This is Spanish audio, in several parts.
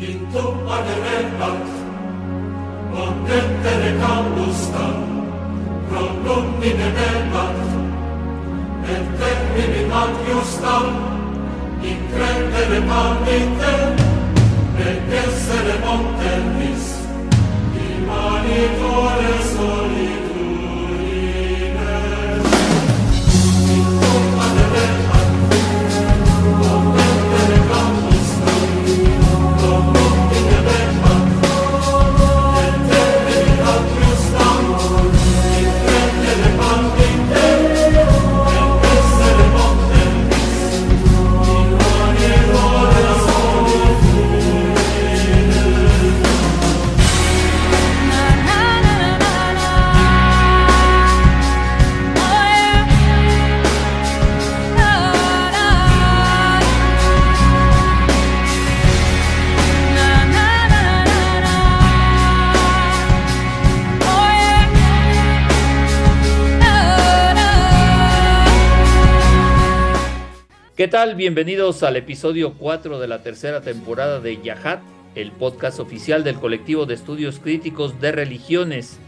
Intum ad erendat, omnentere causta, pro nomine nemat, et termini ad justam, in credere palmite, et essere montelis, in mani tuore solis. ¿Qué tal? Bienvenidos al episodio 4 de la tercera temporada de Yahat, el podcast oficial del colectivo de estudios críticos de religiones.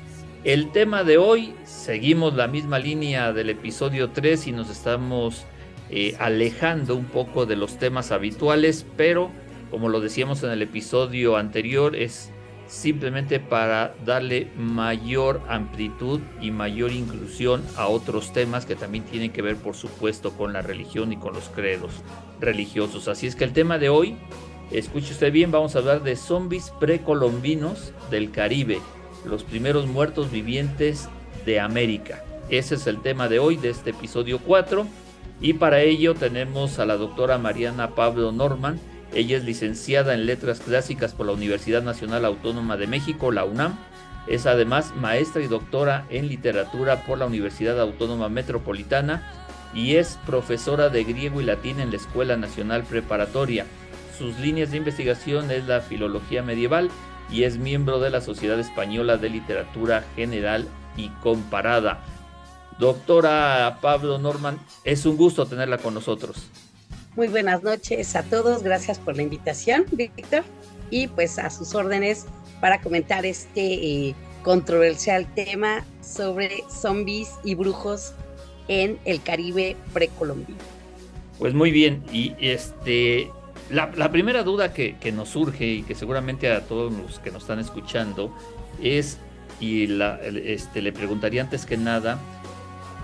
El tema de hoy, seguimos la misma línea del episodio 3 y nos estamos eh, alejando un poco de los temas habituales, pero como lo decíamos en el episodio anterior, es simplemente para darle mayor amplitud y mayor inclusión a otros temas que también tienen que ver, por supuesto, con la religión y con los credos religiosos. Así es que el tema de hoy, escuche usted bien, vamos a hablar de zombies precolombinos del Caribe, los primeros muertos vivientes de América. Ese es el tema de hoy, de este episodio 4. Y para ello tenemos a la doctora Mariana Pablo Norman, ella es licenciada en Letras Clásicas por la Universidad Nacional Autónoma de México, la UNAM. Es además maestra y doctora en literatura por la Universidad Autónoma Metropolitana y es profesora de griego y latín en la Escuela Nacional Preparatoria. Sus líneas de investigación es la filología medieval y es miembro de la Sociedad Española de Literatura General y Comparada. Doctora Pablo Norman, es un gusto tenerla con nosotros. Muy buenas noches a todos, gracias por la invitación, Víctor, y pues a sus órdenes para comentar este eh, controversial tema sobre zombies y brujos en el Caribe precolombino. Pues muy bien, y este la, primera duda que, nos surge y que seguramente a todos los que nos están escuchando es, y la, este, le preguntaría antes que nada,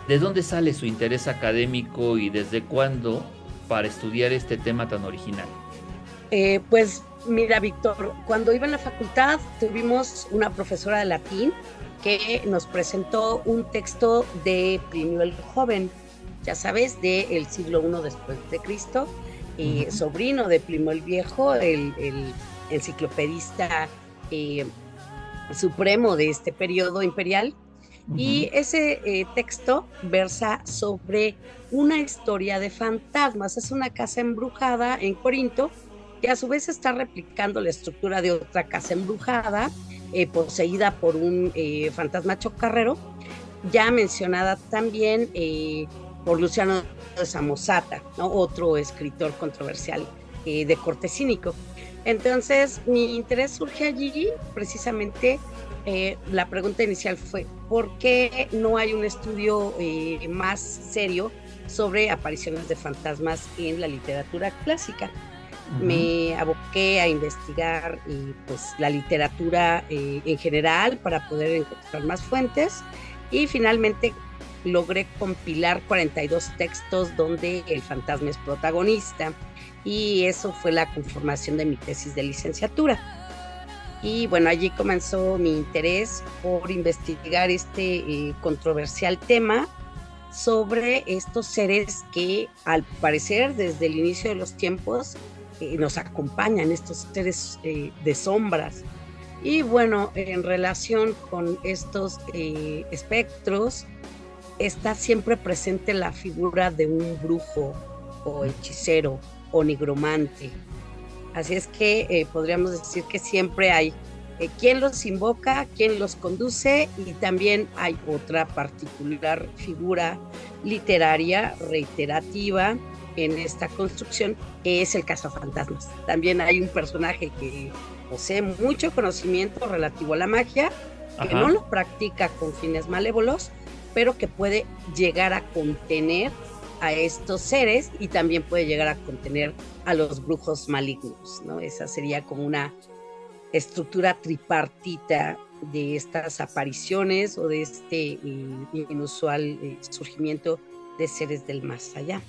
¿de dónde sale su interés académico y desde cuándo para estudiar este tema tan original? Eh, pues mira, Víctor, cuando iba en la facultad tuvimos una profesora de latín que nos presentó un texto de Plinio el Joven, ya sabes, del siglo I después de Cristo, y sobrino de Plinio el Viejo, el, enciclopedista eh, supremo de este periodo imperial. Y ese eh, texto versa sobre una historia de fantasmas. Es una casa embrujada en Corinto que a su vez está replicando la estructura de otra casa embrujada eh, poseída por un eh, fantasma chocarrero, ya mencionada también por Luciano de Samosata, otro escritor controversial de corte cínico. Entonces, mi interés surge allí precisamente eh, la pregunta inicial fue, ¿por qué no hay un estudio eh, más serio sobre apariciones de fantasmas en la literatura clásica? Me aboqué a investigar eh, pues, la literatura en general para poder encontrar más fuentes y finalmente logré compilar 42 textos donde el fantasma es protagonista y eso fue la conformación de mi tesis de licenciatura. Y bueno, allí comenzó mi interés por investigar este eh, controversial tema sobre estos seres que al parecer desde el inicio de los tiempos eh, nos acompañan, estos seres eh, de sombras. Y bueno, en relación con estos espectros, está siempre presente la figura de un brujo o hechicero o nigromante Así es que eh, podríamos decir que siempre hay eh, quien los invoca, quien los conduce y también hay otra particular figura literaria reiterativa en esta construcción es el cazafantasmas. También hay un personaje que posee mucho conocimiento relativo a la magia, que no lo practica con fines malévolos, pero que puede llegar a contener a estos seres y también puede llegar a contener a los brujos malignos, ¿no? Esa sería como una estructura tripartita de estas apariciones o de este eh, inusual eh, surgimiento de seres del más allá.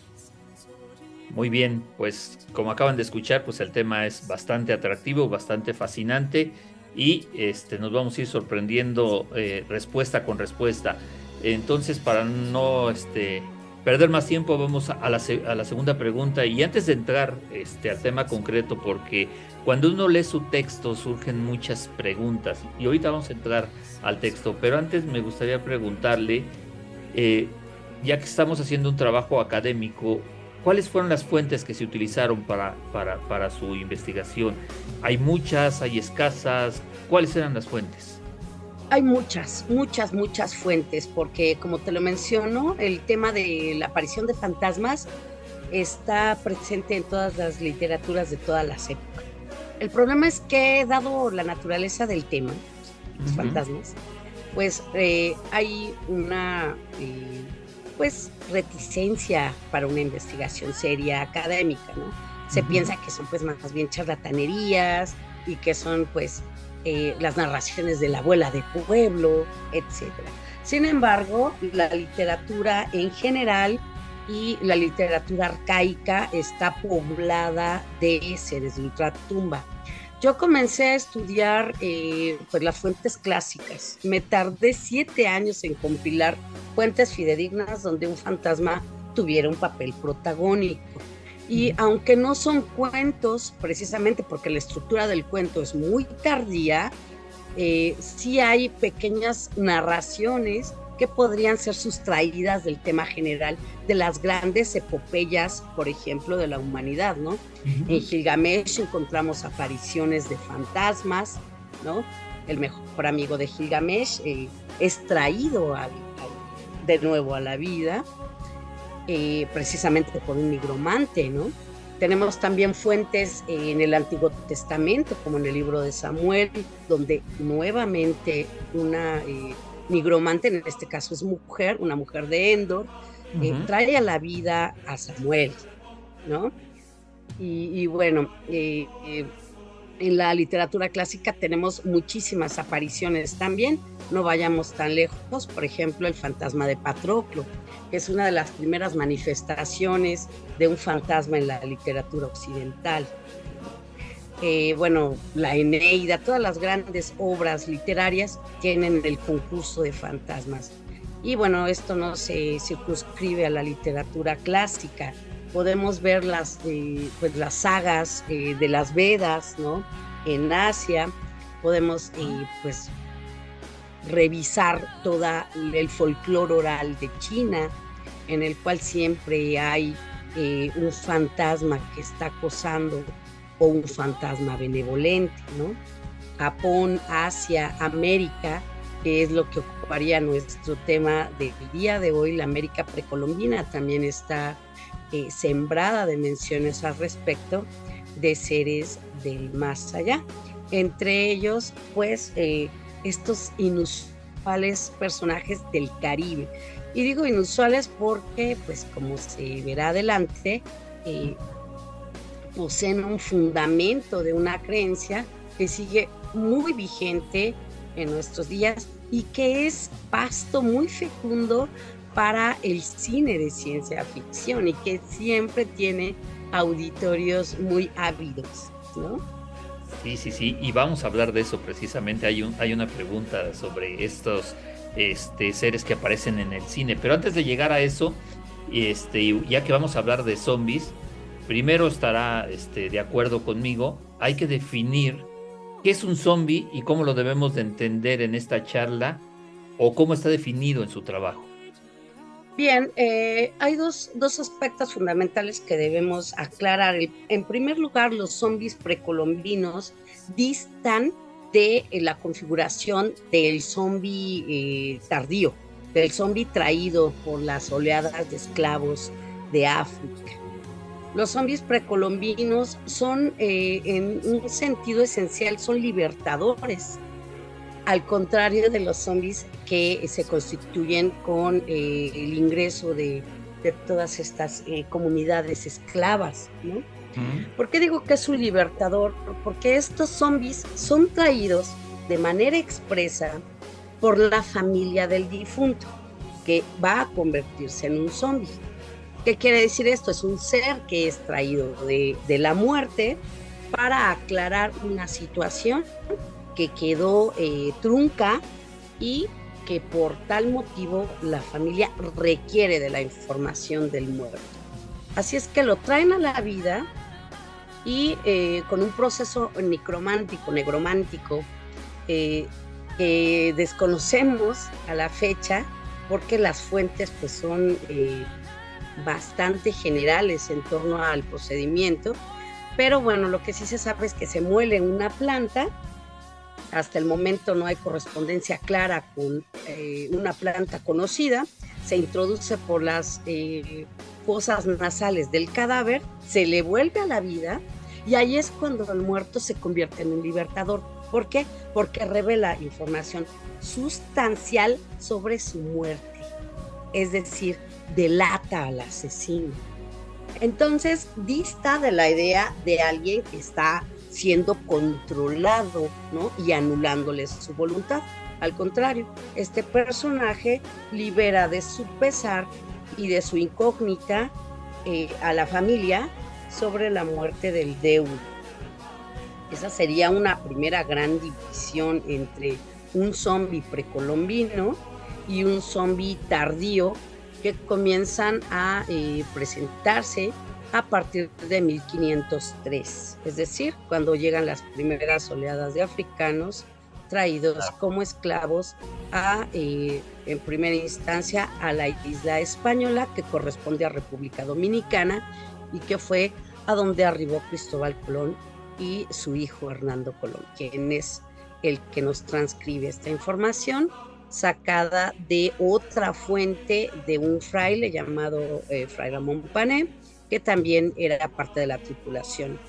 Muy bien, pues como acaban de escuchar, pues el tema es bastante atractivo, bastante fascinante y este, nos vamos a ir sorprendiendo eh, respuesta con respuesta. Entonces, para no este, perder más tiempo, vamos a la, a la, segunda pregunta. Y antes de entrar este, al tema concreto, porque cuando uno lee su texto surgen muchas preguntas. Y ahorita vamos a entrar al texto, pero antes me gustaría preguntarle, eh, ya que estamos haciendo un trabajo académico, ¿cuáles fueron las fuentes que se utilizaron para, para, para su investigación? ¿Hay muchas? ¿Hay escasas? ¿Cuáles eran las fuentes? Hay muchas, muchas, muchas fuentes, porque como te lo menciono, el tema de la aparición de fantasmas está presente en todas las literaturas de todas las épocas. El problema es que, dado la naturaleza del tema, los fantasmas, pues eh, hay una eh, pues reticencia para una investigación seria académica, ¿no? Se piensa que son pues más bien charlatanerías y que son pues eh, las narraciones de la abuela de pueblo, etc. Sin embargo, la literatura en general y la literatura arcaica está poblada de seres de ultratumba. Yo comencé a estudiar eh, pues las fuentes clásicas. Me tardé siete años en compilar fuentes fidedignas donde un fantasma tuviera un papel protagónico. Y aunque no son cuentos, precisamente porque la estructura del cuento es muy tardía, eh, sí hay pequeñas narraciones que podrían ser sustraídas del tema general de las grandes epopeyas, por ejemplo, de la humanidad, ¿no? En Gilgamesh encontramos apariciones de fantasmas, ¿no? El mejor amigo de Gilgamesh eh, es traído de nuevo a la vida eh, precisamente por un nigromante, ¿no? Tenemos también fuentes eh, en el Antiguo Testamento, como en el libro de Samuel, donde nuevamente una eh, nigromante, en este caso es mujer, una mujer de Endor, trae a la vida a Samuel, ¿no? Y, y bueno, en la literatura clásica tenemos muchísimas apariciones también. No vayamos tan lejos, por ejemplo, el fantasma de Patroclo, que es una de las primeras manifestaciones de un fantasma en la literatura occidental. Eh, bueno, la Eneida, todas las grandes obras literarias tienen el concurso de fantasmas. Y bueno, esto no se circunscribe a la literatura clásica, podemos ver las, eh, pues las sagas eh, de las Vedas, ¿no? En Asia, podemos eh, pues revisar todo el folclore oral de China, en el cual siempre hay un fantasma que está acosando o un fantasma benevolente, ¿no? Japón, Asia, América, que es lo que ocuparía nuestro tema del día de hoy, la América precolombina también está eh, sembrada de menciones al respecto de seres del más allá. Entre ellos, pues, eh, estos inusuales personajes del Caribe. Y digo inusuales porque, pues, como se verá adelante, eh, poseen un fundamento de una creencia que sigue muy vigente en nuestros días y que es pasto muy fecundo para el cine de ciencia ficción y que siempre tiene auditorios muy ávidos, ¿no? Sí, sí, sí, y vamos a hablar de eso precisamente. Hay, un, hay una pregunta sobre estos este, seres que aparecen en el cine, pero antes de llegar a eso, este, ya que vamos a hablar de zombies, primero estará este, de acuerdo conmigo, hay que definir qué es un zombie y cómo lo debemos de entender en esta charla o cómo está definido en su trabajo. Bien, eh, hay dos, aspectos fundamentales que debemos aclarar. En primer lugar, los zombies precolombinos distan de eh, la configuración del zombie eh, tardío, del zombie traído por las oleadas de esclavos de África. Los zombies precolombinos son, en un sentido esencial, son libertadores, al contrario de los zombies que se constituyen con eh, el ingreso de, de todas estas eh, comunidades esclavas, ¿no? ¿Por qué digo que es un libertador? Porque estos zombies son traídos de manera expresa por la familia del difunto, que va a convertirse en un zombie. ¿Qué quiere decir esto? Es un ser que es traído de, de la muerte para aclarar una situación que quedó eh, trunca y que por tal motivo la familia requiere de la información del muerto. Así es que lo traen a la vida y eh, con un proceso necromántico, negromántico, eh, que desconocemos a la fecha porque las fuentes pues son eh, bastante generales en torno al procedimiento, pero bueno, lo que sí se sabe es que se muele una planta hasta el momento no hay correspondencia clara con eh, una planta conocida. Se introduce por las eh, fosas nasales del cadáver, se le vuelve a la vida y ahí es cuando el muerto se convierte en un libertador. ¿Por qué? Porque revela información sustancial sobre su muerte. Es decir, delata al asesino. Entonces, dista de la idea de alguien que está siendo controlado ¿no? y anulándole su voluntad. Al contrario, este personaje libera de su pesar y de su incógnita eh, a la familia sobre la muerte del deudo. Esa sería una primera gran división entre un zombie precolombino y un zombie tardío que comienzan a eh, presentarse a partir de 1503, es decir, cuando llegan las primeras oleadas de africanos traídos como esclavos a, eh, en primera instancia, a la isla española que corresponde a República Dominicana y que fue a donde arribó Cristóbal Colón y su hijo Hernando Colón, quien es el que nos transcribe esta información sacada de otra fuente de un fraile llamado eh, Fray Ramón Pané, que también era parte de la tripulación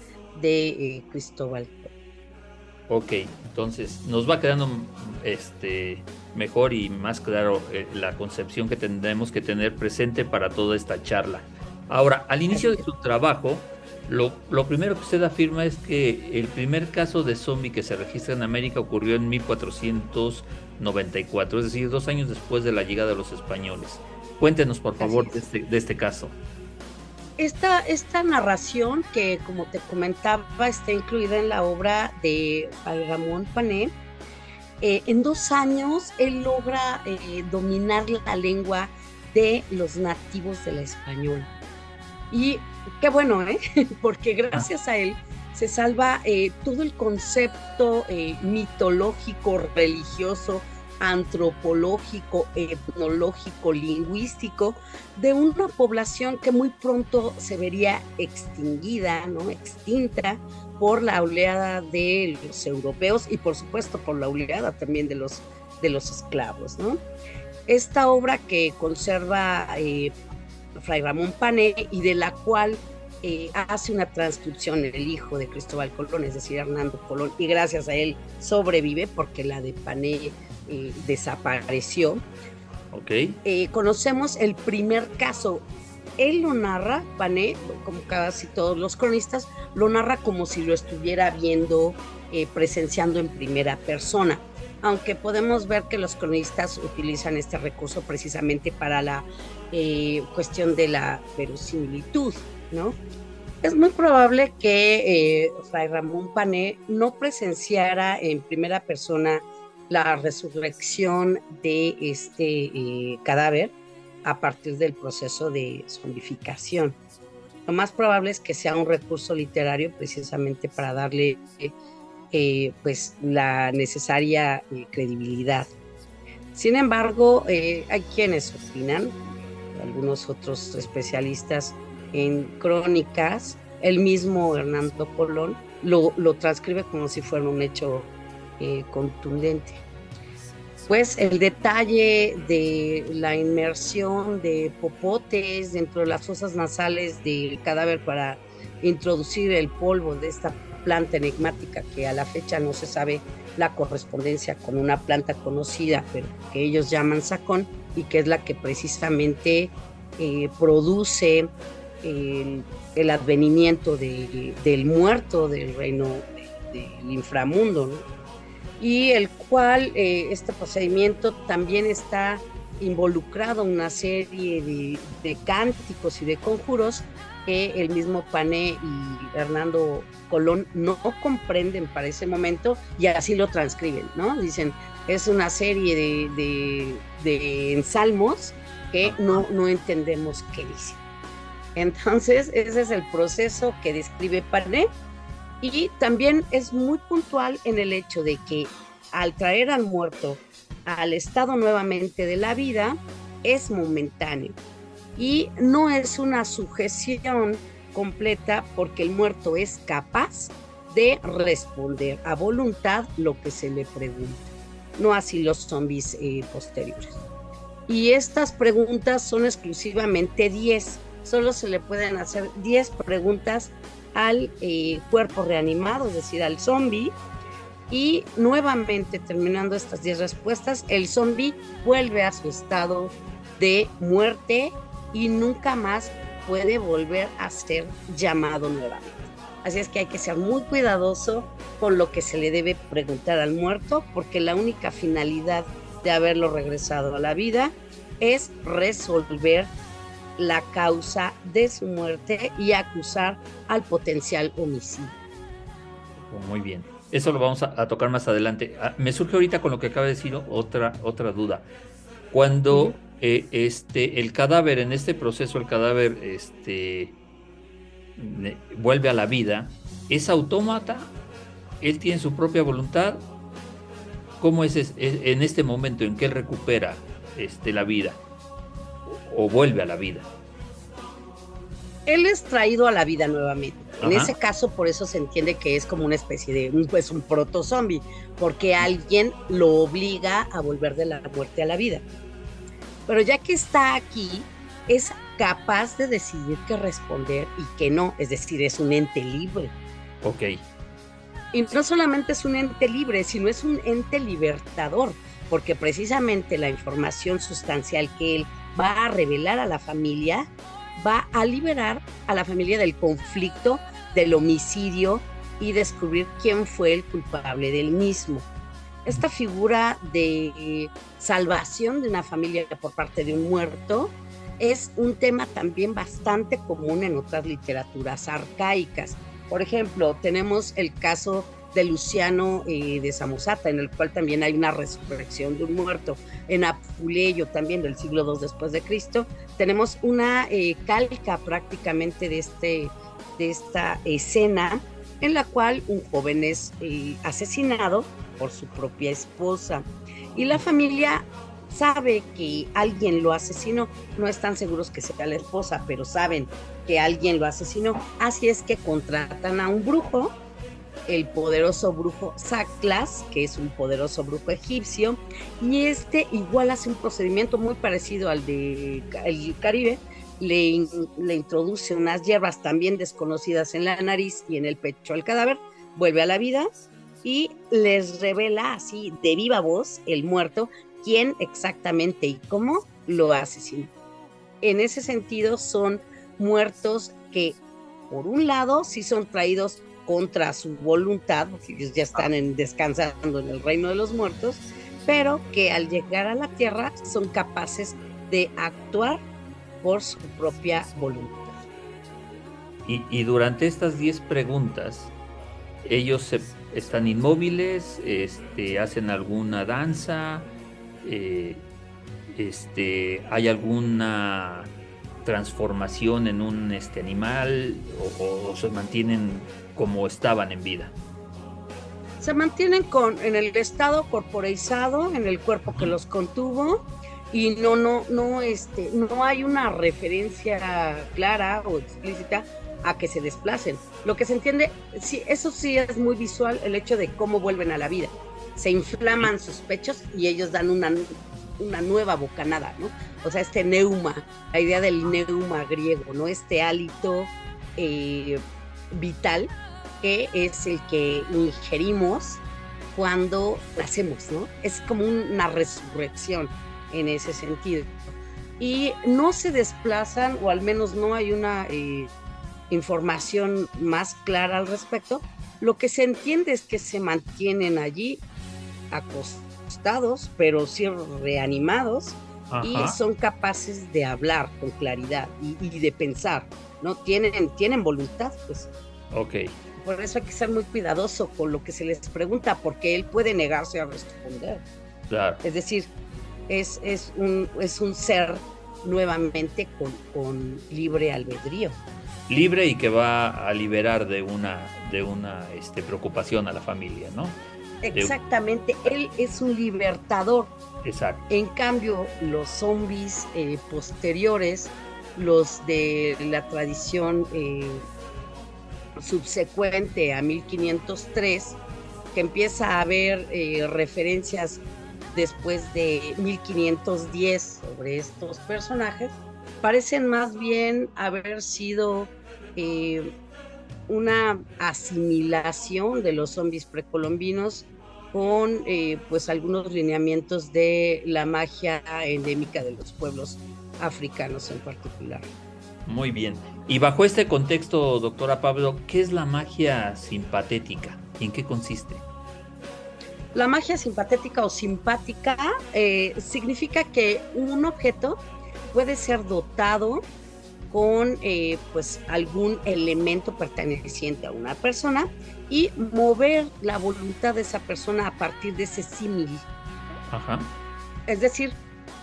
de eh, Cristóbal. Ok, entonces nos va quedando este, mejor y más claro eh, la concepción que tendremos que tener presente para toda esta charla. Ahora, al inicio de su trabajo, lo, lo, primero que usted afirma es que el primer caso de zombie que se registra en América ocurrió en 1494, es decir, dos años después de la llegada de los españoles. Cuéntenos, por favor, de este, de este caso esta, esta narración que, como te comentaba, está incluida en la obra de Ramón Pané, eh, en dos años él logra eh, dominar la lengua de los nativos del español. Y qué bueno, ¿eh? porque gracias a él se salva eh, todo el concepto mitológico, religioso, antropológico, etnológico, lingüístico de una población que muy pronto se vería extinguida, ¿no? extinta por la oleada de los europeos y por supuesto por la oleada también de los, de los esclavos. ¿no? Esta obra que conserva eh, Fray Ramón Pané y de la cual eh, hace una transcripción el hijo de Cristóbal Colón, es decir, Hernando Colón, y gracias a él sobrevive porque la de Pané eh, desapareció. Okay. Eh, conocemos el primer caso. Él lo narra, Pané, como casi todos los cronistas, lo narra como si lo estuviera viendo, eh, presenciando en primera persona. Aunque podemos ver que los cronistas utilizan este recurso precisamente para la cuestión de la verosimilitud, ¿no? Es muy probable que Fray Ramón Pané no presenciara en primera persona la resurrección de este eh, cadáver a partir del proceso de zombificación. Lo más probable es que sea un recurso literario precisamente para darle eh, pues la necesaria eh, credibilidad. Sin embargo, hay quienes opinan, algunos otros especialistas en crónicas, el mismo Hernando Colón lo, lo transcribe como si fuera un hecho eh, contundente. pues el detalle de la inmersión de popotes dentro de las fosas nasales del cadáver para introducir el polvo de esta planta enigmática que a la fecha no se sabe la correspondencia con una planta conocida, pero que ellos llaman sacón y que es la que precisamente eh, produce el, advenimiento del muerto del reino del inframundo, y el cual eh, este procedimiento también está involucrado una serie de, de, cánticos y de conjuros que el mismo Pané y Hernando Colón no comprenden para ese momento y así lo transcriben, ¿no? Dicen, es una serie de, de, de ensalmos que no, no entendemos qué dicen. Entonces, ese es el proceso que describe Pané y también es muy puntual en el hecho de que al traer al muerto al estado nuevamente de la vida, es momentáneo y no es una sujeción completa porque el muerto es capaz de responder a voluntad lo que se le pregunta, no así los zombies eh, posteriores. Y estas preguntas son exclusivamente 10, solo se le pueden hacer 10 preguntas al eh, cuerpo reanimado, es decir, al zombie. Y nuevamente, terminando estas 10 respuestas, el zombie vuelve a su estado de muerte y nunca más puede volver a ser llamado nuevamente. Así es que hay que ser muy cuidadoso con lo que se le debe preguntar al muerto, porque la única finalidad de haberlo regresado a la vida es resolver la causa de su muerte y acusar al potencial homicidio. Oh, muy bien. Eso lo vamos a, tocar más adelante. Ah, me surge ahorita con lo que acaba de decir otra, otra duda. Cuando eh, este, el cadáver, en este proceso, el cadáver este, vuelve a la vida, ¿es autómata? ¿Él tiene su propia voluntad? ¿Cómo es, en este momento en que él recupera este, la vida? O vuelve a la vida. Él es traído a la vida nuevamente. En ese caso, por eso se entiende que es como una especie de un, pues, un proto zombie, porque alguien lo obliga a volver de la muerte a la vida. Pero ya que está aquí, es capaz de decidir qué responder y qué no, es decir, es un ente libre. Ok. Y no solamente es un ente libre, sino es un ente libertador, porque precisamente la información sustancial que él va a revelar a la familia, va a liberar a la familia del conflicto, del homicidio y descubrir quién fue el culpable del mismo. Esta figura de salvación de una familia por parte de un muerto es un tema también bastante común en otras literaturas arcaicas. Por ejemplo, tenemos el caso de Luciano eh, de Samosata, en el cual también hay una resurrección de un muerto. En Apuleyo, también del siglo II después de Cristo, tenemos una eh, calca prácticamente de, este, de esta escena en la cual un joven es eh, asesinado por su propia esposa. Y la familia sabe que alguien lo asesinó, no están seguros que sea la esposa, pero saben que alguien lo asesinó, así es que contratan a un brujo el poderoso brujo Saklas, que es un poderoso brujo egipcio, y este igual hace un procedimiento muy parecido al de el Caribe, le, le, introduce unas hierbas también desconocidas en la nariz y en el pecho al cadáver, vuelve a la vida y les revela así de viva voz el muerto quién exactamente y cómo lo asesinó. En ese sentido son muertos que por un lado sí son traídos contra su voluntad, porque ellos ya están descansando en el reino de los muertos, pero que al llegar a la tierra son capaces de actuar por su propia voluntad. Y, durante estas 10 preguntas, ellos se, están inmóviles, este, hacen alguna danza, eh, este, hay alguna transformación en un este, animal o, se mantienen como estaban en vida. Se mantienen con, en el estado corporeizado, en el cuerpo que los contuvo, y no, no, no, este, no hay una referencia clara o explícita a que se desplacen. Lo que se entiende, sí, eso sí es muy visual, el hecho de cómo vuelven a la vida. Se inflaman sus pechos y ellos dan una, una nueva bocanada, ¿no? O sea, este neuma, la idea del neuma griego, ¿no? Este hálito eh, vital que es el que ingerimos cuando nacemos, ¿no? Es como una resurrección en ese sentido. Y no se desplazan, o al menos no hay una eh, información más clara al respecto. Lo que se entiende es que se mantienen allí acostados, pero sí reanimados, y son capaces de hablar con claridad y, y, de pensar, ¿no? Tienen, tienen voluntad, pues. Ok. Por eso hay que ser muy cuidadoso con lo que se les pregunta, porque él puede negarse a responder. Claro. Es decir, es, es, un, es un ser nuevamente con, con libre albedrío. Libre y que va a liberar de una, de una este, preocupación a la familia, ¿no? Exactamente, él es un libertador. Exacto. En cambio, los zombies eh, posteriores, los de la tradición eh, subsecuente a 1503, que empieza a haber eh, referencias después de 1510 sobre estos personajes, parecen más bien haber sido eh, una asimilación de los zombies precolombinos con eh, pues algunos lineamientos de la magia endémica de los pueblos africanos en particular. Muy bien. Y bajo este contexto, doctora Pablo, ¿qué es la magia simpatética? ¿Y en qué consiste? La magia simpatética o simpática eh, significa que un objeto puede ser dotado con eh, pues algún elemento perteneciente a una persona y mover la voluntad de esa persona a partir de ese símil. Ajá. Es decir,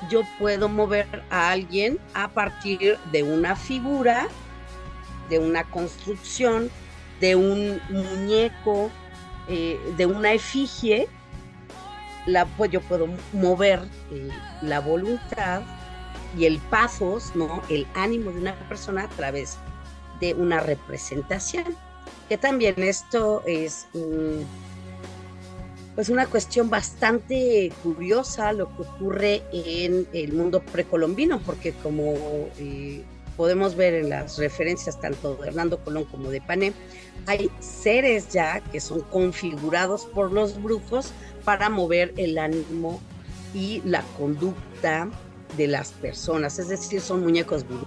yo puedo mover a alguien a partir de una figura de una construcción, de un muñeco, eh, de una efigie, la, pues yo puedo mover eh, la voluntad y el pasos, ¿no? el ánimo de una persona a través de una representación. Que también esto es pues una cuestión bastante curiosa lo que ocurre en el mundo precolombino, porque como eh, podemos ver en las referencias tanto de Hernando Colón como de Pané, hay seres ya que son configurados por los brujos para mover el ánimo y la conducta de las personas, es decir, son muñecos vudú.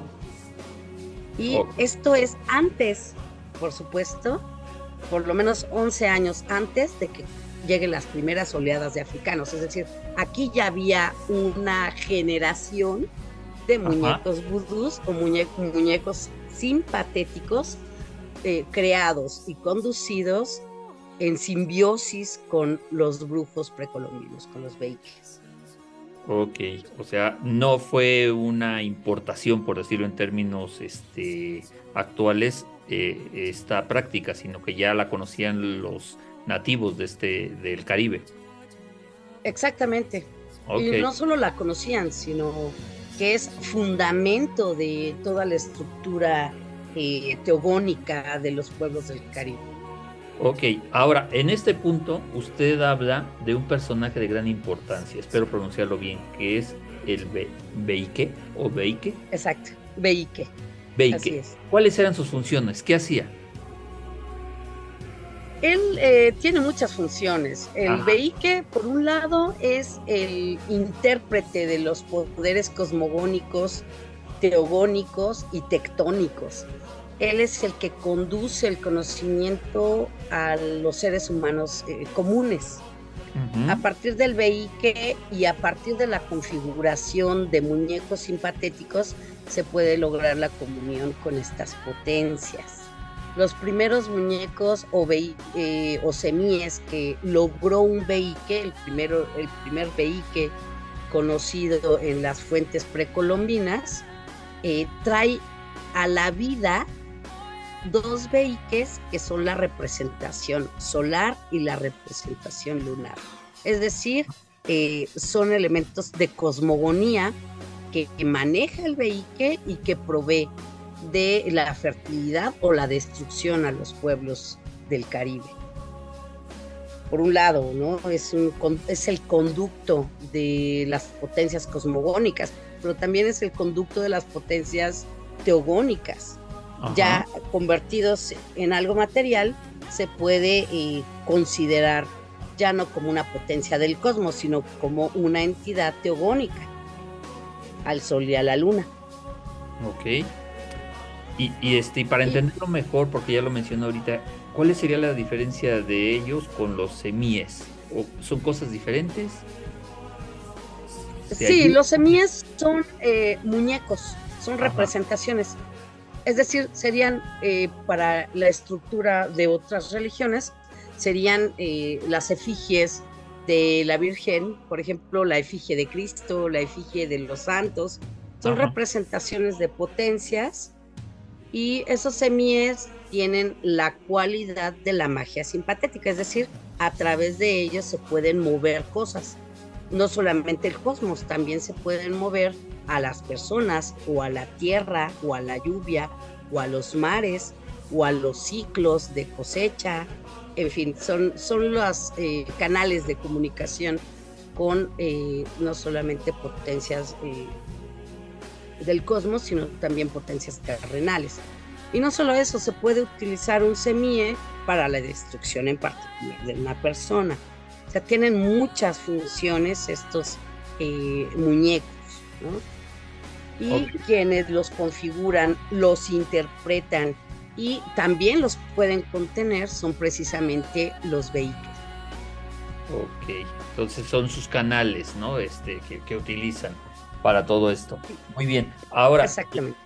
Y esto es antes, por supuesto, por lo menos 11 años antes de que lleguen las primeras oleadas de africanos, es decir, aquí ya había una generación de muñecos vudús o muñecos simpatéticos eh, creados y conducidos en simbiosis con los brujos precolombinos, con los beikes. Ok, o sea, no fue una importación, por decirlo en términos este, actuales, eh, esta práctica, sino que ya la conocían los nativos de este, del Caribe. Exactamente. Y no solo la conocían, sino que es fundamento de toda la estructura eh, teogónica de los pueblos del Caribe. Ok, ahora en este punto usted habla de un personaje de gran importancia, espero pronunciarlo bien, que es el Be Beike o Beike. Exacto, Beike. Beike. ¿Cuáles eran sus funciones? ¿Qué hacía? Él eh, tiene muchas funciones. El Beike, por un lado, es el intérprete de los poderes cosmogónicos, teogónicos y tectónicos. Él es el que conduce el conocimiento a los seres humanos eh, comunes. A partir del Beike y a partir de la configuración de muñecos simpatéticos se puede lograr la comunión con estas potencias los primeros muñecos o, eh, semíes que logró un veique, el, primero, el primer veique conocido en las fuentes precolombinas, eh, trae a la vida dos veiques que son la representación solar y la representación lunar. Es decir, eh, son elementos de cosmogonía que, maneja el veique y que provee de la fertilidad o la destrucción a los pueblos del Caribe. Por un lado, ¿no? Es, un, es el conducto de las potencias cosmogónicas, pero también es el conducto de las potencias teogónicas. Ya convertidos en algo material, se puede eh, considerar ya no como una potencia del cosmos, sino como una entidad teogónica al Sol y a la Luna. Ok. Y, este, para entenderlo mejor, porque ya lo mencionó ahorita, ¿cuál sería la diferencia de ellos con los semíes? ¿O ¿Son cosas diferentes? Sí, los semíes son eh, muñecos, son representaciones. Es decir, serían eh, para la estructura de otras religiones, serían eh, las efigies de la Virgen, por ejemplo, la efigie de Cristo, la efigie de los santos, son representaciones de potencias y esos semíes tienen la cualidad de la magia simpatética, es decir, a través de ellos se pueden mover cosas. No solamente el cosmos, también se pueden mover a las personas o a la tierra o a la lluvia o a los mares o a los ciclos de cosecha. En fin, son, son los eh, canales de comunicación con eh, no solamente potencias eh, del cosmos, sino también potencias terrenales. Y no solo eso, se puede utilizar un semie para la destrucción en particular de una persona. O sea, tienen muchas funciones estos eh, muñecos, ¿no? Y quienes los configuran, los interpretan y también los pueden contener son precisamente los vehículos. Ok, entonces son sus canales, ¿no? Este, que, que utilizan para todo esto. Muy bien. Ahora. Exactamente.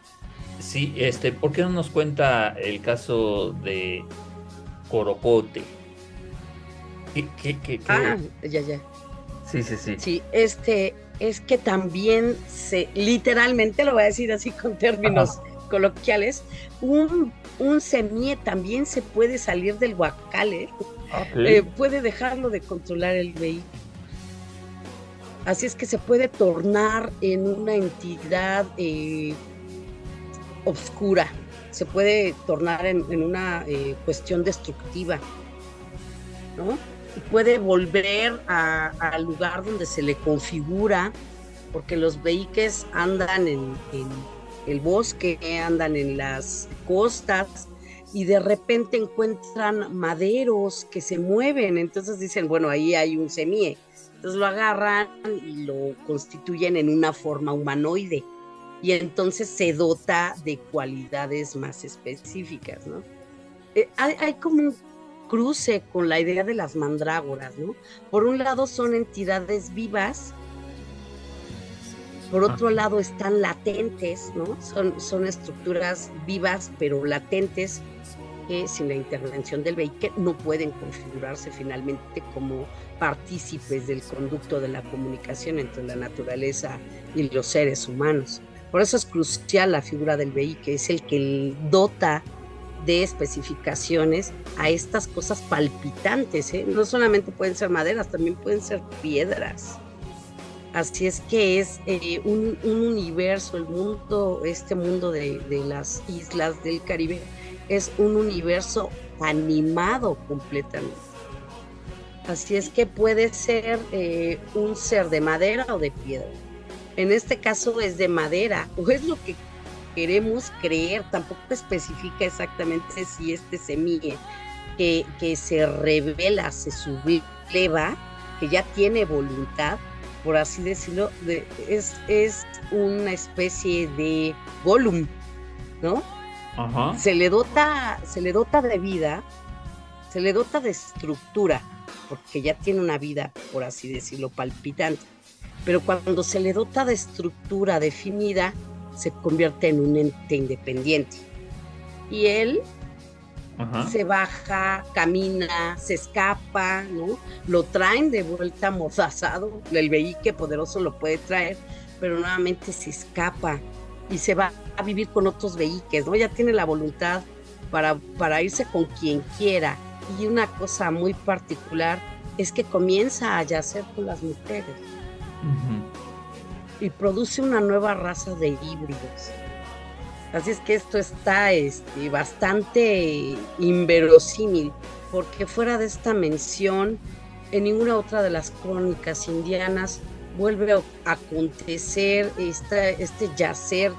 Sí, este, ¿por qué no nos cuenta el caso de Coropote? ¿Qué, ah, ya, ya. Sí, sí, sí. Sí, este, es que también se, literalmente lo voy a decir así con términos coloquiales, un, un semie también se puede salir del guacale, eh, puede dejarlo de controlar el vehículo. Así es que se puede tornar en una entidad eh, obscura, se puede tornar en, una eh, cuestión destructiva, ¿no? puede volver al lugar donde se le configura, porque los vehículos andan en, en el bosque, andan en las costas, y de repente encuentran maderos que se mueven, entonces dicen, bueno, ahí hay un semie entonces lo agarran y lo constituyen en una forma humanoide y entonces se dota de cualidades más específicas, ¿no? Eh, hay, como un cruce con la idea de las mandrágoras, ¿no? Por un lado son entidades vivas, por otro lado están latentes, ¿no? Son, son estructuras vivas pero latentes que sin la intervención del vehículo no pueden configurarse finalmente como partícipes del conducto de la comunicación entre la naturaleza y los seres humanos. Por eso es crucial la figura del vehículo, es el que dota de especificaciones a estas cosas palpitantes. ¿eh? No solamente pueden ser maderas, también pueden ser piedras. Así es que es eh, un, universo, el mundo, este mundo de, de las islas del Caribe, es un universo animado completamente. Así es que puede ser eh, un ser de madera o de piedra. En este caso es de madera, o es lo que queremos creer, tampoco especifica exactamente si este semilla que, que se revela, se subleva, que ya tiene voluntad, por así decirlo, es, es una especie de Gollum, ¿no? Se le dota, se le dota de vida, se le dota de estructura, porque ya tiene una vida, por así decirlo, palpitante. Pero cuando se le dota de estructura definida, se convierte en un ente independiente. Y él se baja, camina, se escapa, ¿no? Lo traen de vuelta amordazado, el vehículo poderoso lo puede traer, pero nuevamente se escapa y se va a vivir con otros vehículos, ¿no? Ya tiene la voluntad para, para irse con quien quiera. Y una cosa muy particular es que comienza a yacer con las mujeres. Y produce una nueva raza de híbridos. Así es que esto está este, bastante inverosímil, porque fuera de esta mención, en ninguna otra de las crónicas indianas vuelve a acontecer este yacer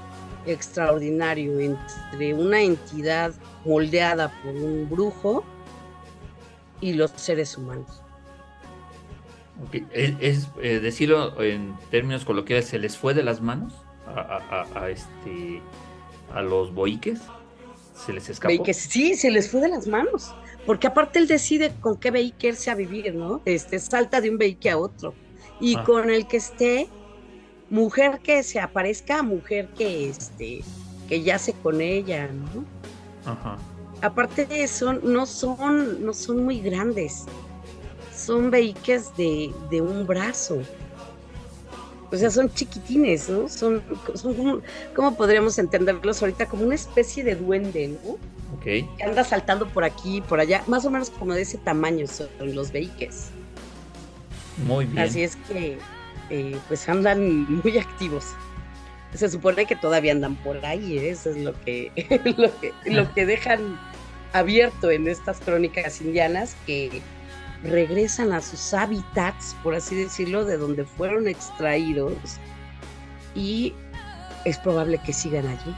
extraordinario entre una entidad moldeada por un brujo y los seres humanos. Es, eh, decirlo en términos coloquiales, ¿se les fue de las manos a, este a los boiques? ¿Se les escapó? sí, se les fue de las manos. Porque aparte él decide con qué vehículo irse a vivir, ¿no? Este salta de un vehículo a otro. Y ah. con el que esté, mujer que se aparezca, mujer que este, que yace con ella, ¿no? Ajá. Aparte de eso, no son, no son muy grandes. Son vehículos de, de un brazo. O sea, son chiquitines, ¿no? Son, son como, ¿cómo podríamos entenderlos ahorita? Como una especie de duende, ¿no? Ok. Que anda saltando por aquí, por allá, más o menos como de ese tamaño son los vehículos. Muy bien. Así es que, eh, pues andan muy activos. Se supone que todavía andan por ahí, ¿eh? eso es lo que, lo que, lo que dejan abierto en estas crónicas indianas que regresan a sus hábitats, por así decirlo, de donde fueron extraídos y es probable que sigan allí.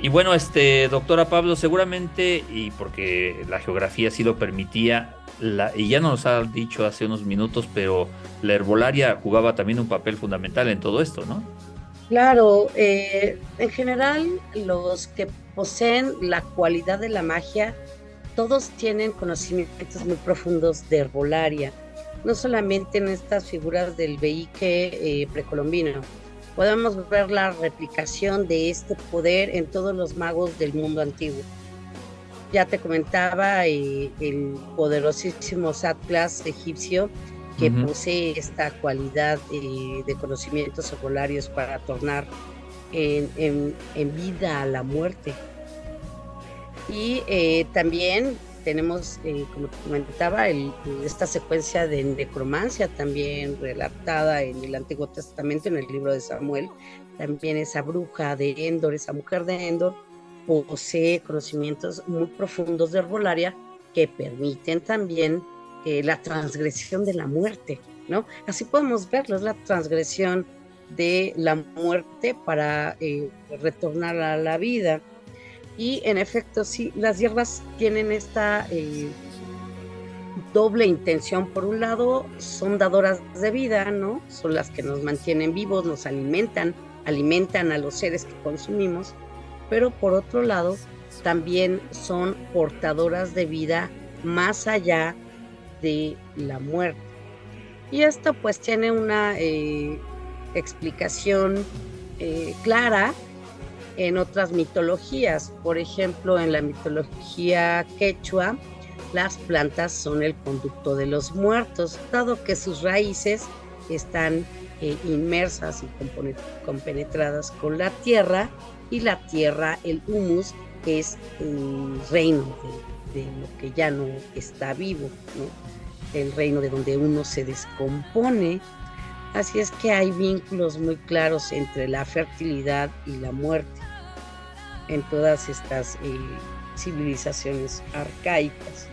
Y bueno, este doctora Pablo, seguramente, y porque la geografía sí lo permitía, la, y ya nos ha dicho hace unos minutos, pero la herbolaria jugaba también un papel fundamental en todo esto, ¿no? Claro, eh, en general los que poseen la cualidad de la magia todos tienen conocimientos muy profundos de herbolaria, no solamente en estas figuras del vehículo eh, precolombino. Podemos ver la replicación de este poder en todos los magos del mundo antiguo. Ya te comentaba eh, el poderosísimo Satlas egipcio que posee esta cualidad eh, de conocimientos herbolarios para tornar en vida a la muerte. Y eh, también tenemos, eh, como te comentaba, esta secuencia de necromancia también relatada en el Antiguo Testamento, en el libro de Samuel. También esa bruja de Endor, esa mujer de Endor, posee conocimientos muy profundos de herbolaria que permiten también eh, la transgresión de la muerte, ¿no? Así podemos verlo, es la transgresión de la muerte para retornar a la vida. Y en efecto, sí, las hierbas tienen esta eh, doble intención. Por un lado, son dadoras de vida, ¿no? Son las que nos mantienen vivos, nos alimentan, alimentan a los seres que consumimos. Pero por otro lado, también son portadoras de vida más allá de la muerte. Y esto pues tiene una eh, explicación eh, clara en otras mitologías. Por ejemplo, en la mitología quechua, las plantas son el conducto de los muertos, dado que sus raíces están eh, inmersas y compenetradas con la tierra y la tierra, el humus, es el reino de, lo que ya no está vivo, el reino de donde uno se descompone. Así es que hay vínculos muy claros entre la fertilidad y la muerte en todas estas eh, civilizaciones arcaicas.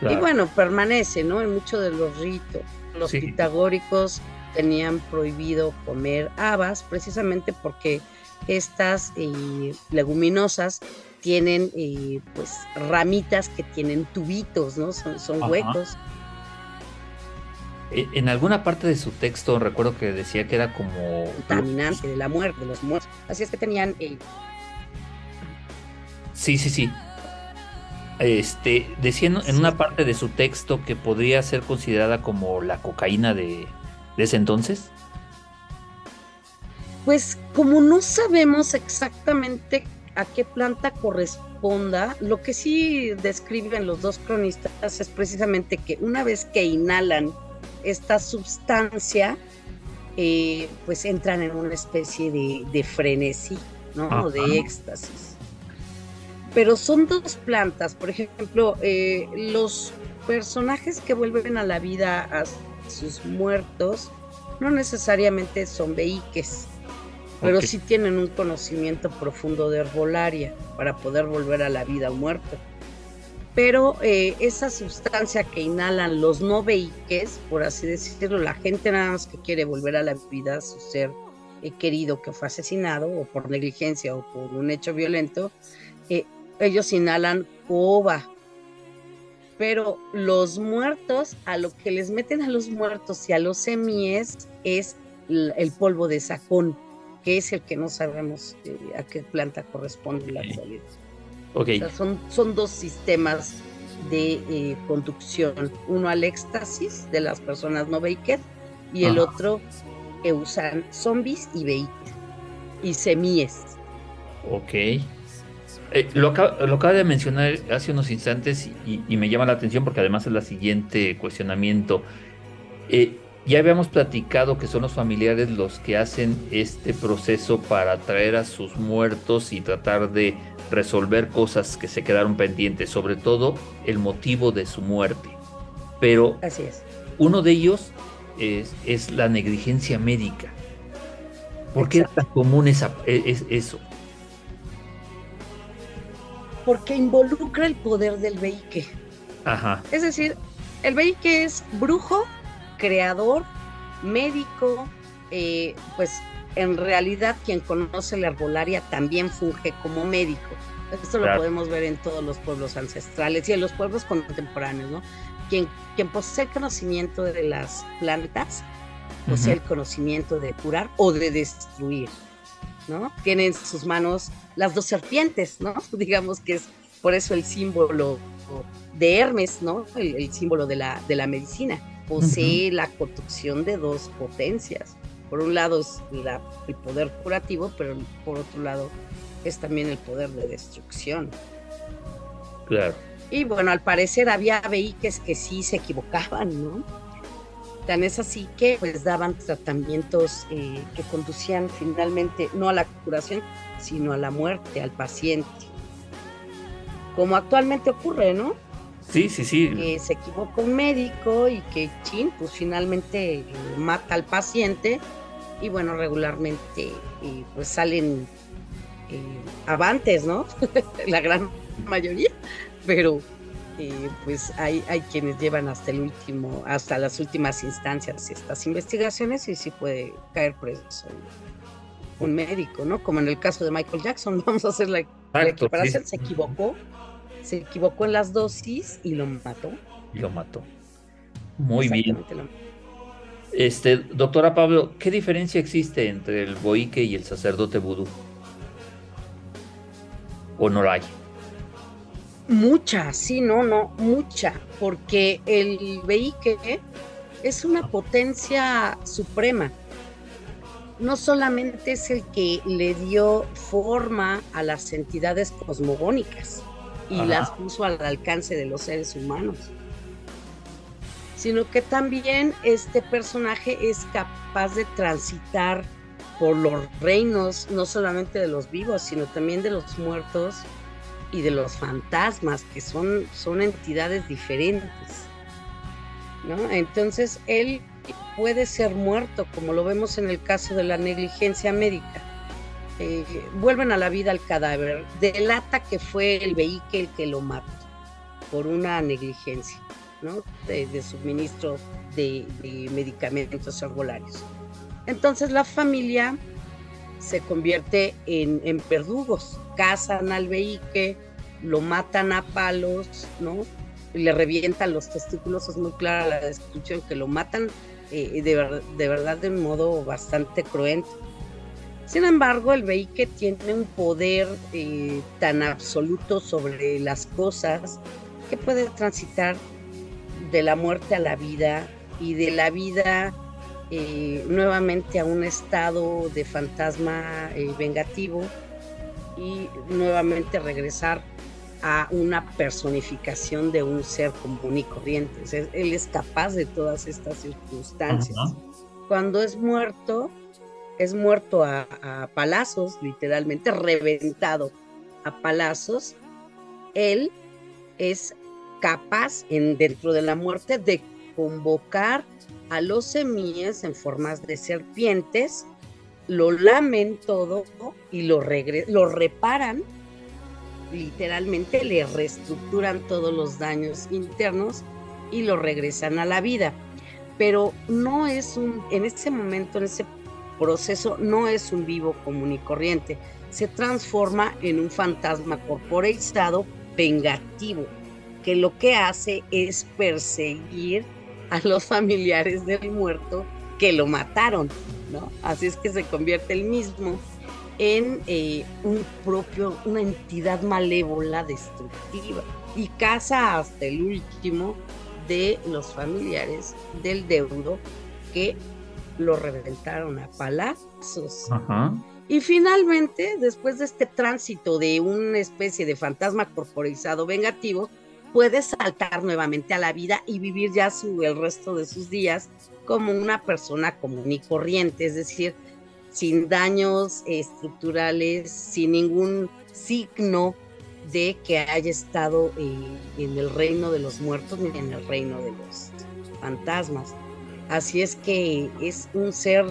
Y bueno, permanece, ¿no? En muchos de los ritos. Los pitagóricos tenían prohibido comer habas precisamente porque estas eh, leguminosas tienen eh, pues ramitas que tienen tubitos, ¿no? Son, son huecos. E, en alguna parte de su texto recuerdo que decía que era como... Contaminante de la muerte, de los muertos. Así es que tenían Sí, sí, sí. Este, decía en una parte de su texto que podría ser considerada como la cocaína de, ese entonces. Pues como no sabemos exactamente a qué planta corresponda, lo que sí describen los dos cronistas es precisamente que una vez que inhalan esta sustancia, eh, pues entran en una especie de, frenesí, ¿no? De éxtasis pero son dos plantas. Por ejemplo, eh, los personajes que vuelven a la vida a sus muertos no necesariamente son veiques. Pero Ok. sí tienen un conocimiento profundo de herbolaria para poder volver a la vida o muerto. Pero eh, esa sustancia que inhalan los no veiques, por así decirlo, la gente nada más que quiere volver a la vida a su ser eh, querido que fue asesinado o por negligencia o por un hecho violento, eh, ellos inhalan coba. Pero los muertos, a lo que les meten a los muertos y a los semíes es el polvo de sacón, que es el que no sabemos eh, a qué planta corresponde en la actualidad. Ok, O sea, son, son dos sistemas de eh, conducción, uno al éxtasis de las personas no veiker y el Ajá. otro que usan zombies y veiker y semíes. ok. Eh, lo, acaba, lo acaba de mencionar hace unos instantes y, y me llama la atención porque además es la siguiente cuestionamiento. Eh, ya habíamos platicado que son los familiares los que hacen este proceso para traer a sus muertos y tratar de resolver cosas que se quedaron pendientes, sobre todo el motivo de su muerte. Pero Así es. uno de ellos es, es la negligencia médica. ¿Por qué es tan común esa, e- es, eso? Porque involucra el poder del veique. Ajá, Es decir, el veique es brujo, creador, médico, eh, pues en realidad quien conoce la herbolaria también funge como médico. Esto lo podemos ver en todos los pueblos ancestrales y en los pueblos contemporáneos, ¿no? Quien, quien posee conocimiento de las plantas, posee el conocimiento de curar o de destruir, ¿no? Tiene en sus manos las dos serpientes, ¿no? Digamos que es por eso el símbolo de Hermes, ¿no? El, el símbolo de la, de la medicina. Posee la conducción de dos potencias. Por un lado es la- el poder curativo, pero por otro lado es también el poder de destrucción. claro. Y bueno, al parecer había veiques que sí se equivocaban, ¿no? Tan es así que pues daban tratamientos eh, que conducían finalmente no a la curación, sino a la muerte al paciente. Como actualmente ocurre, ¿no? Sí, sí, sí. Que se equivoca un médico y que, chin, pues finalmente eh, mata al paciente y bueno, regularmente eh, pues salen eh, avantes, ¿no? la gran mayoría, pero pues hay, hay quienes llevan hasta el último, hasta las últimas instancias estas investigaciones y sí puede caer preso un médico, ¿no? Como en el caso de Michael Jackson, vamos a hacer la, la Exacto, equiparación, sí. se equivocó, se equivocó en las dosis y lo mató. Lo mató. Muy bien. Lo. Este, doctora Pablo, ¿qué diferencia existe entre el boique y el sacerdote vudú? ¿O no la hay? Mucha, sí, no, no, mucha, porque el veique es una potencia suprema. No solamente es el que le dio forma a las entidades cosmogónicas y Ajá. las puso al alcance de los seres humanos, sino que también este personaje es capaz de transitar por los reinos, no solamente de los vivos, sino también de los muertos y de los fantasmas, que son, son entidades diferentes. ¿no? Entonces, él puede ser muerto, como lo vemos en el caso de la negligencia médica. Eh, vuelven a la vida al cadáver, delata que fue el vehículo el que lo mató por una negligencia ¿no? de, suministro de, medicamentos herbolarios. Entonces la familia se convierte en, en cazan al veique, lo matan a palos, ¿no? Le revientan los testículos, es muy clara la descripción, que lo matan eh, de, de verdad de un modo bastante cruento. Sin embargo, el veique tiene un poder eh, tan absoluto sobre las cosas que puede transitar de la muerte a la vida y de la vida eh, nuevamente a un estado de fantasma eh, vengativo y nuevamente regresar a una personificación de un ser común y corriente. O sea, él es capaz de todas estas circunstancias. Cuando es muerto, es muerto a, palazos, literalmente reventado a palazos. Él es capaz, en, dentro de la muerte, de convocar a los semíes en formas de serpientes lo lamen todo y lo, lo reparan, literalmente le reestructuran todos los daños internos y lo regresan a la vida. Pero no es un, en ese momento, en ese proceso, no es un vivo común y corriente. Se transforma en un fantasma corporeizado vengativo, que lo que hace es perseguir a los familiares del muerto que lo mataron, ¿no? Así es que se convierte el mismo en eh, un propio, una entidad malévola destructiva y caza hasta el último de los familiares del deudo que lo reventaron a palazos. Y finalmente, después de este tránsito de una especie de fantasma corporizado vengativo, puede saltar nuevamente a la vida y vivir ya su, el resto de sus días como una persona común y corriente, es decir, sin daños estructurales, sin ningún signo de que haya estado eh, en el reino de los muertos ni en el reino de los fantasmas. Así es que es un ser,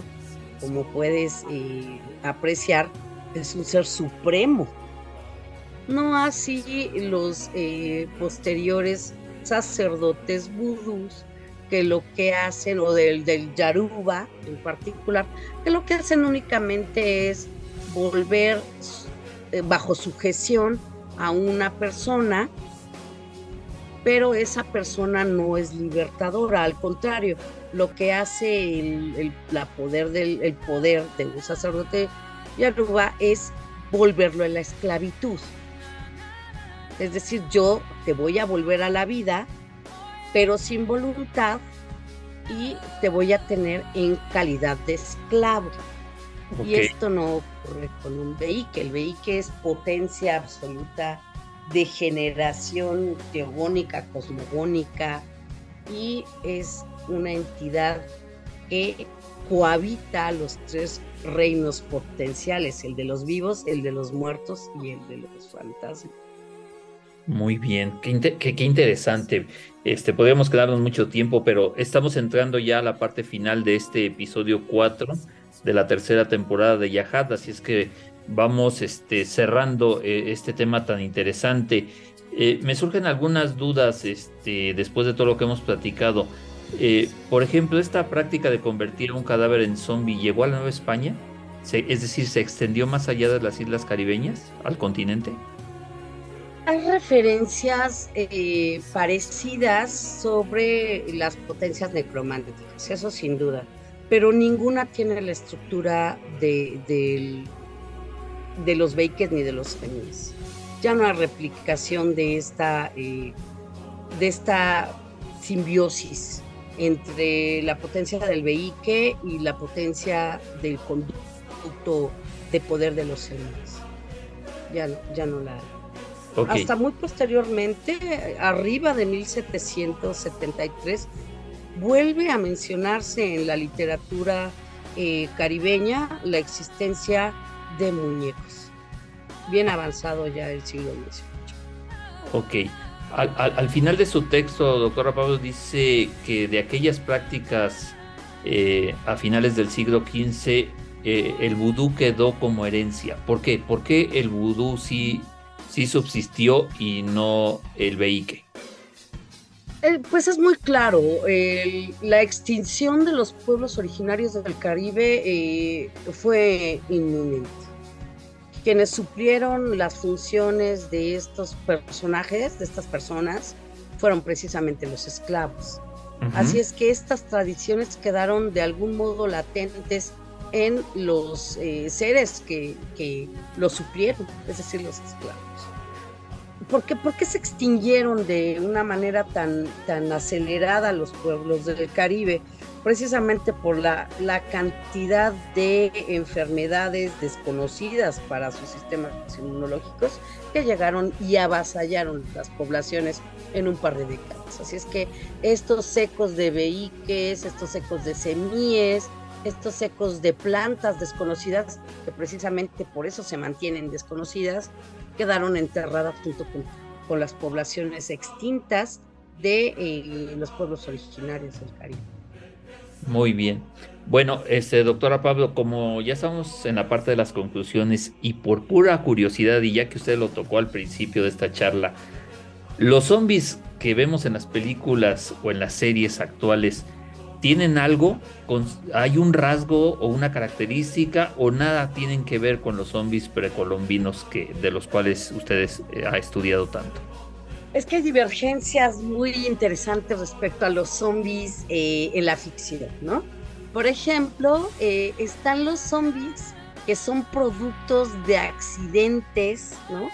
como puedes eh, apreciar, es un ser supremo, no así los eh, posteriores sacerdotes vudús que lo que hacen, o del, del Yaruba en particular, que lo que hacen únicamente es volver eh, bajo sujeción a una persona, pero esa persona no es libertadora, al contrario, lo que hace el, la poder del, el poder de un sacerdote Yaruba es volverlo a la esclavitud. Es decir, yo te voy a volver a la vida, pero sin voluntad y te voy a tener en calidad de esclavo. Y esto no ocurre con un veíque. El veíque es potencia absoluta de generación teogónica, cosmogónica, y es una entidad que cohabita los tres reinos potenciales, el de los vivos, el de los muertos y el de los fantasmas. Muy bien, qué, qué, interesante. Este, podríamos quedarnos mucho tiempo, pero estamos entrando ya a la parte final de este episodio 4 de la tercera temporada de Yahad, así es que vamos este, cerrando eh, este tema tan interesante. Eh, me surgen algunas dudas este, después de todo lo que hemos platicado. Eh, por ejemplo, esta práctica de convertir un cadáver en zombie llegó a la Nueva España, es decir, se extendió más allá de las islas caribeñas, al continente. Hay referencias eh, parecidas sobre las potencias necrománticas, eso sin duda, pero ninguna tiene la estructura de, de, los Bakers ni de los Genies. Ya no hay replicación de esta, eh, de esta simbiosis entre la potencia del Beike y la potencia del conducto de poder de los Genies. Ya, ya no la hay. Hasta muy posteriormente, arriba de 1773, vuelve a mencionarse en la literatura eh, caribeña la existencia de muñecos. Bien avanzado ya el siglo XVIII. Ok. Al, final de su texto, doctora Pablo dice que de aquellas prácticas eh, a finales del siglo XV, eh, el vudú quedó como herencia. ¿Por qué? ¿Por qué el vudú sí sí subsistió y no el veíque? Eh, pues es muy claro, la extinción de los pueblos originarios del Caribe eh, fue inminente. Quienes suplieron las funciones de estos personajes, de estas personas, fueron precisamente los esclavos. Así es que estas tradiciones quedaron de algún modo latentes en los eh, seres que, que los suplieron, es decir, los esclavos. ¿Por qué, se extinguieron de una manera tan, tan acelerada los pueblos del Caribe? Precisamente por la, la cantidad de enfermedades desconocidas para sus sistemas inmunológicos que llegaron y avasallaron las poblaciones en un par de décadas. Así es que estos ecos de veíques, estos ecos de semillas, estos ecos de plantas desconocidas, que precisamente por eso se mantienen desconocidas, quedaron enterradas junto con, las poblaciones extintas de eh, los pueblos originarios del Caribe. Muy bien. Bueno, este, doctora Pablo, como ya estamos en la parte de las conclusiones y por pura curiosidad, y ya que usted lo tocó al principio de esta charla, los zombies que vemos en las películas o en las series actuales, ¿tienen algo? ¿Hay un rasgo o una característica o nada tienen que ver con los zombies precolombinos que, de los cuales ustedes eh, ha estudiado tanto? Es que hay divergencias muy interesantes respecto a los zombies eh, en la ficción, ¿no? Por ejemplo, eh, están los zombies que son productos de accidentes, ¿no?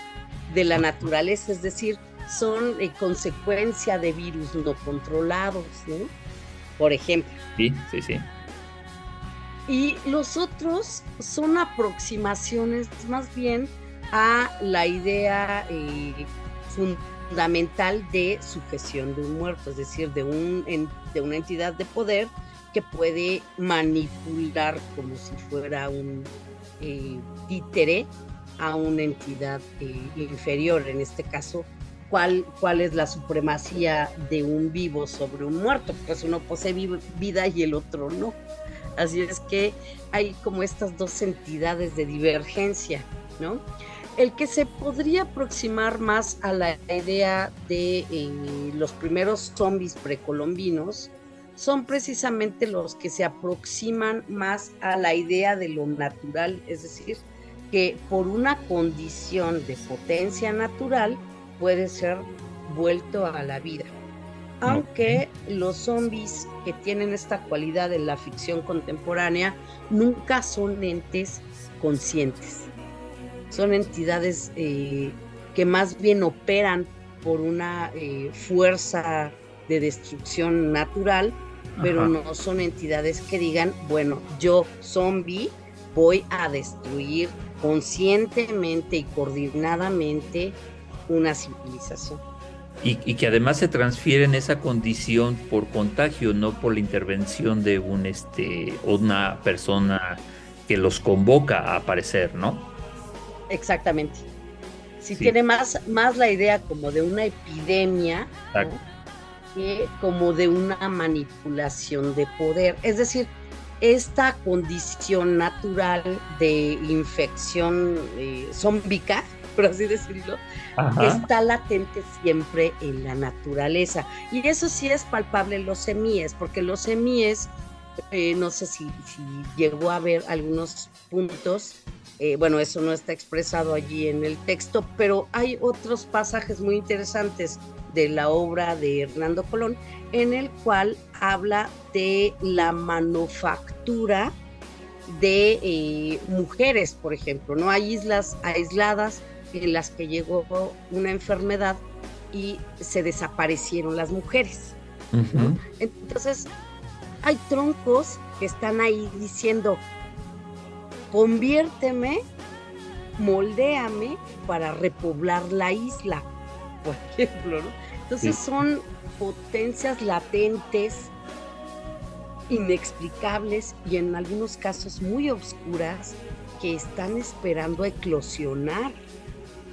De la naturaleza, es decir, son eh, consecuencia de virus no controlados, ¿no? Por ejemplo. Sí, sí, sí. Y los otros son aproximaciones más bien a la idea eh, fundamental de sujeción de un muerto, es decir, de, un, de una entidad de poder que puede manipular como si fuera un eh, títere a una entidad eh, inferior, en este caso, ¿cuál, cuál es la supremacía de un vivo sobre un muerto, pues uno posee vida y el otro no. Así es que hay como estas dos entidades de divergencia, ¿no? El que se podría aproximar más a la idea de eh, los primeros zombies precolombinos son precisamente los que se aproximan más a la idea de lo natural, es decir, que por una condición de potencia natural puede ser vuelto a la vida. Aunque los zombies que tienen esta cualidad en la ficción contemporánea nunca son entes conscientes. Son entidades eh, que más bien operan por una eh, fuerza de destrucción natural, pero no son entidades que digan, bueno, yo zombie voy a destruir conscientemente y coordinadamente una civilización. Y, que además se transfieren esa condición por contagio, no por la intervención de un este una persona que los convoca a aparecer, ¿no? Exactamente. Si tiene más, más la idea como de una epidemia, que como de una manipulación de poder. Es decir, esta condición natural de infección eh, zombica, por así decirlo, está latente siempre en la naturaleza. Y eso sí es palpable en los semíes, porque los semíes, eh, no sé si, llegó a ver algunos puntos, eh, bueno, eso no está expresado allí en el texto, pero hay otros pasajes muy interesantes de la obra de Hernando Colón, en el cual habla de la manufactura de eh, mujeres, por ejemplo, ¿no? Hay islas aisladas en las que llegó una enfermedad y se desaparecieron las mujeres. Entonces, hay troncos que están ahí diciendo, conviérteme, moldéame para repoblar la isla, por ejemplo, ¿no? Entonces son potencias latentes, inexplicables y en algunos casos muy oscuras que están esperando a eclosionar.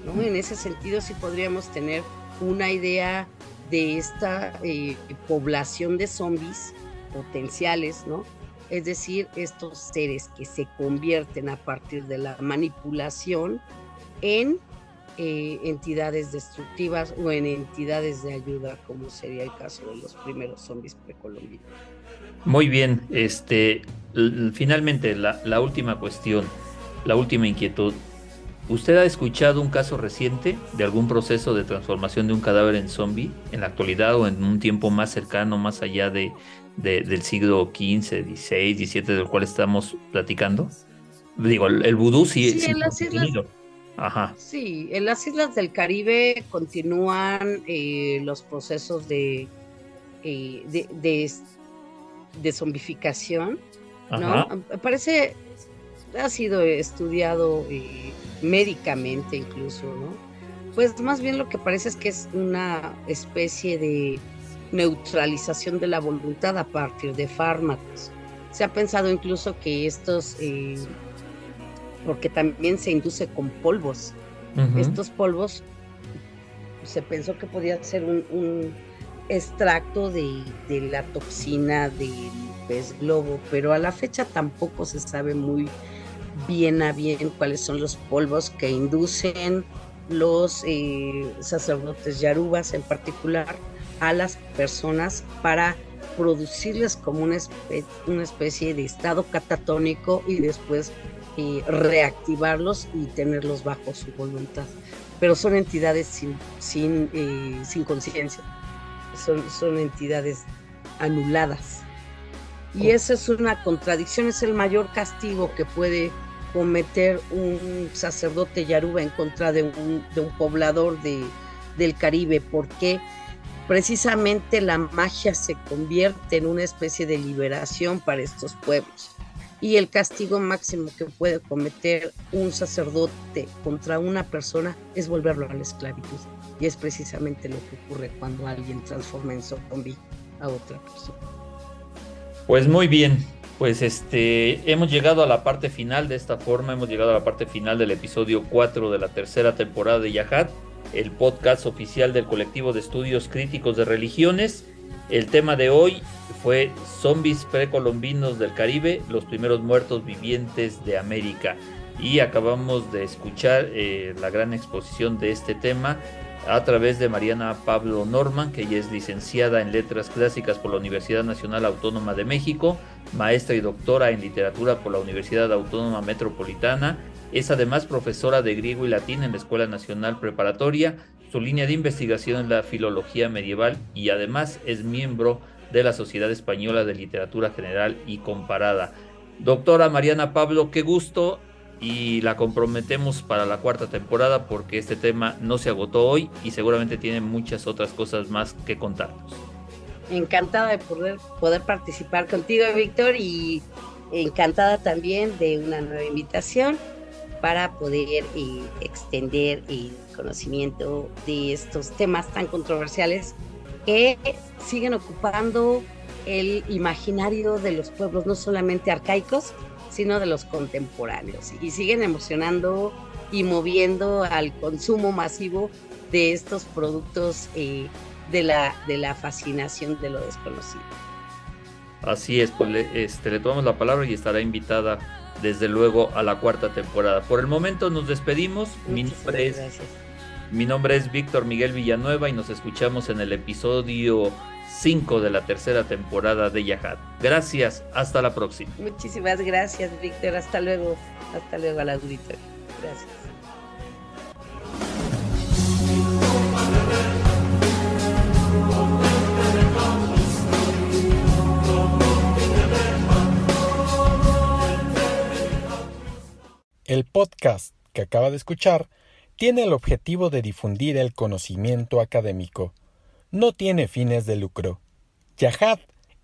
¿No? En ese sentido sí podríamos tener una idea de esta eh, población de zombies potenciales, ¿no? Es decir, estos seres que se convierten a partir de la manipulación en eh, entidades destructivas o en entidades de ayuda, como sería el caso de los primeros zombies precolombinos. Muy bien, este, finalmente la, la última cuestión, la última inquietud. ¿Usted ha escuchado un caso reciente de algún proceso de transformación de un cadáver en zombie en la actualidad o en un tiempo más cercano, más allá de, del siglo XV, XVI, XVII, del cual estamos platicando? Digo, el, vudú sí, sí, en las islas, Sí, en las islas del Caribe continúan eh, los procesos de, eh, de, zombificación, ¿no? Parece, ha sido estudiado eh, médicamente incluso, ¿no? Pues más bien lo que parece es que es una especie de neutralización de la voluntad a partir de fármacos. Se ha pensado incluso que estos porque también se induce con polvos. Estos polvos se pensó que podía ser un, extracto de, de la toxina del pez globo, pero a la fecha tampoco se sabe muy bien a bien cuáles son los polvos que inducen los eh, sacerdotes yarubas en particular a las personas para producirles como una, una especie de estado catatónico y después eh, reactivarlos y tenerlos bajo su voluntad. Pero son entidades sin, sin, eh, sin conciencia, son, son entidades anuladas. Y esa es una contradicción, es el mayor castigo que puede cometer un sacerdote yaruba en contra de un, poblador de, del Caribe, porque precisamente la magia se convierte en una especie de liberación para estos pueblos. Y el castigo máximo que puede cometer un sacerdote contra una persona es volverlo a la esclavitud. Y es precisamente lo que ocurre cuando alguien transforma en zombie a otra persona. Pues muy bien, pues este, hemos llegado a la parte final de esta forma, hemos llegado a la parte final del episodio 4 de la tercera temporada de Yahat, el podcast oficial del colectivo de estudios críticos de religiones. El tema de hoy fue Zombies precolombinos del Caribe, los primeros muertos vivientes de América. Y acabamos de escuchar eh, la gran exposición de este tema a través de Mariana Pablo Norman, que ella es licenciada en Letras Clásicas por la Universidad Nacional Autónoma de México, maestra y doctora en Literatura por la Universidad Autónoma Metropolitana, es además profesora de griego y latín en la Escuela Nacional Preparatoria, su línea de investigación es la filología medieval y además es miembro de la Sociedad Española de Literatura General y Comparada. Doctora Mariana Pablo, qué gusto y la comprometemos para la cuarta temporada porque este tema no se agotó hoy y seguramente tiene muchas otras cosas más que contarnos. Encantada de poder, poder participar contigo, Víctor, y encantada también de una nueva invitación para poder eh, extender el conocimiento de estos temas tan controversiales que siguen ocupando el imaginario de los pueblos, no solamente arcaicos, sino de los contemporáneos. Y siguen emocionando y moviendo al consumo masivo de estos productos eh, de, la, de la fascinación de lo desconocido. Así es, pues le, este, le tomamos la palabra y estará invitada desde luego a la cuarta temporada. Por el momento nos despedimos. Mi nombre, es, mi nombre es Víctor Miguel Villanueva y nos escuchamos en el episodio 5 de la tercera temporada de Yahat. Gracias, hasta la próxima. Muchísimas gracias, Víctor. Hasta luego. Hasta luego a la auditoría. Gracias. El podcast que acaba de escuchar tiene el objetivo de difundir el conocimiento académico no tiene fines de lucro. Yahad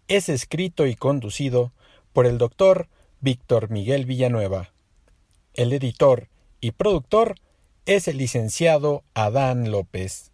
es escrito y conducido por el doctor Víctor Miguel Villanueva. El editor y productor es el licenciado Adán López.